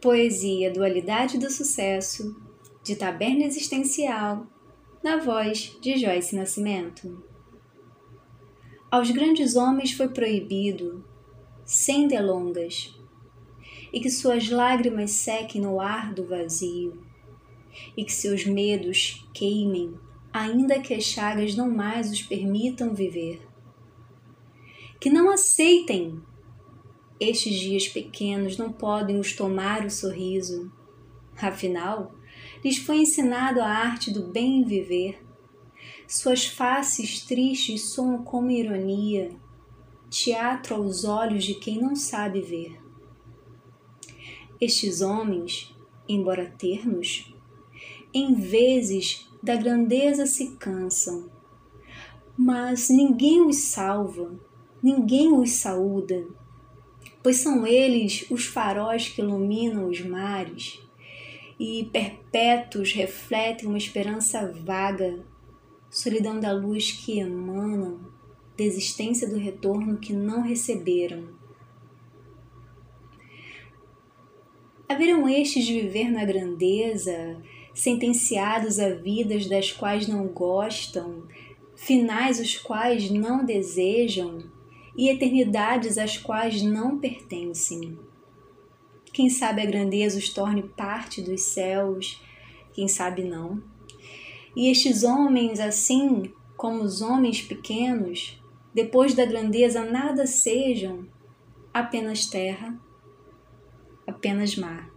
Poesia Dualidade do Sucesso, de Taberna Existencial, na voz de Joyce Nascimento. Aos grandes homens foi proibido, sem delongas, e que suas lágrimas sequem no ar do vazio, e que seus medos queimem, ainda que as chagas não mais os permitam viver. Que não aceitem estes dias pequenos não podem os tomar o sorriso. Afinal, lhes foi ensinado a arte do bem viver. Suas faces tristes soam como ironia, teatro aos olhos de quem não sabe ver. Estes homens, embora ternos, em vezes da grandeza se cansam, mas ninguém os salva, ninguém os saúda pois são eles os faróis que iluminam os mares e perpétuos refletem uma esperança vaga, solidão da luz que emanam, desistência do retorno que não receberam. Haverão estes de viver na grandeza, sentenciados a vidas das quais não gostam, finais os quais não desejam, e eternidades às quais não pertencem. Quem sabe a grandeza os torne parte dos céus, quem sabe não. E estes homens, assim como os homens pequenos, depois da grandeza nada sejam, apenas terra, apenas mar.